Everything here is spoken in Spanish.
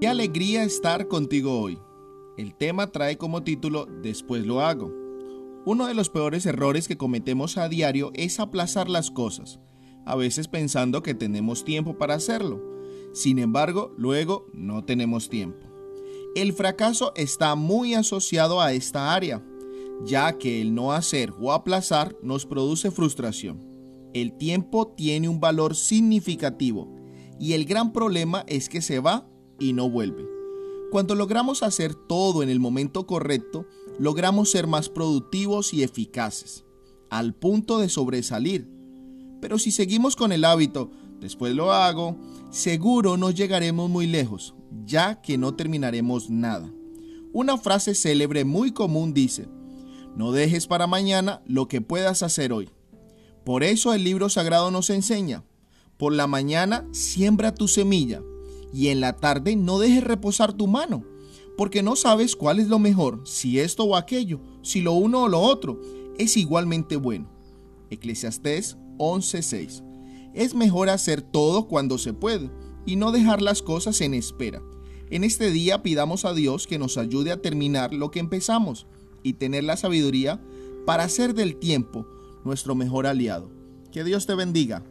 Qué alegría estar contigo hoy. El tema trae como título Después lo hago. Uno de los peores errores que cometemos a diario es aplazar las cosas, a veces pensando que tenemos tiempo para hacerlo. Sin embargo, luego no tenemos tiempo. El fracaso está muy asociado a esta área, ya que el no hacer o aplazar nos produce frustración. El tiempo tiene un valor significativo y el gran problema es que se va y no vuelve. Cuando logramos hacer todo en el momento correcto, logramos ser más productivos y eficaces, al punto de sobresalir. Pero si seguimos con el hábito, después lo hago, seguro no llegaremos muy lejos, ya que no terminaremos nada. Una frase célebre muy común dice, no dejes para mañana lo que puedas hacer hoy. Por eso el libro sagrado nos enseña, por la mañana siembra tu semilla y en la tarde no dejes reposar tu mano, porque no sabes cuál es lo mejor, si esto o aquello, si lo uno o lo otro, es igualmente bueno. Eclesiastés 11:6. Es mejor hacer todo cuando se puede y no dejar las cosas en espera. En este día pidamos a Dios que nos ayude a terminar lo que empezamos y tener la sabiduría para hacer del tiempo nuestro mejor aliado. Que Dios te bendiga.